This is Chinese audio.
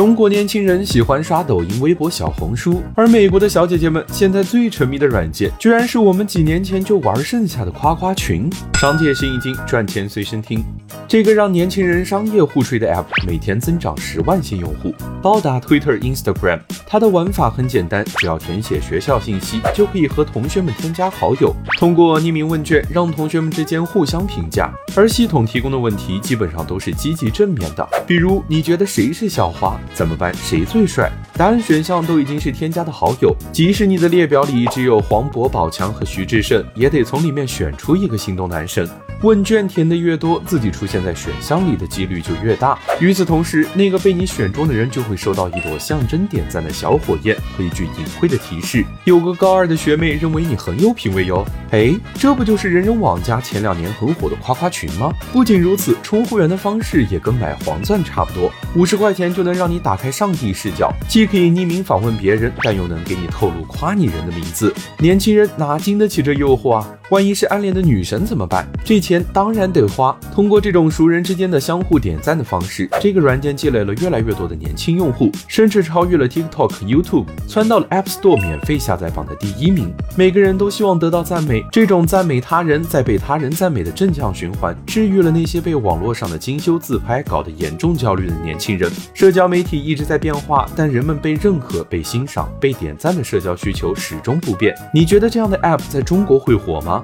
中国年轻人喜欢刷抖音、微博、小红书，而美国的小姐姐们现在最沉迷的软件，居然是我们几年前就玩剩下的夸夸群。商界新一经，赚钱随身听。这个让年轻人商业互吹的 App，每天增长十万新用户，包打 Twitter、Instagram。它的玩法很简单，只要填写学校信息，就可以和同学们添加好友，通过匿名问卷让同学们之间互相评价。而系统提供的问题基本上都是积极正面的，比如你觉得谁是校花？怎么办？谁最帅？答案选项都已经是添加的好友，即使你的列表里只有黄渤、宝强和徐志胜，也得从里面选出一个心动男神。问卷填的越多，自己出现在选项里的几率就越大。与此同时，那个被你选中的人就会收到一朵象征点赞的小火焰和一句隐晦的提示：有个高二的学妹认为你很有品味哟。哎，这不就是人人网加前两年很火的夸夸群吗？不仅如此，充会员的方式也跟买黄钻差不多，五十块钱就能让你打开上帝视角，既可以匿名访问别人，但又能给你透露夸你人的名字。年轻人哪经得起这诱惑啊？万一是暗恋的女神怎么办？这钱当然得花。通过这种熟人之间的相互点赞的方式，这个软件积累了越来越多的年轻用户，甚至超越了 TikTok、YouTube，窜到了 App Store 免费下载榜的第一名。每个人都希望得到赞美这种赞美他人再被他人赞美的正向循环，治愈了那些被网络上的精修自拍搞得严重焦虑的年轻人。社交媒体一直在变化，但人们被认可、被欣赏、被点赞的社交需求始终不变。你觉得这样的 App 在中国会火吗？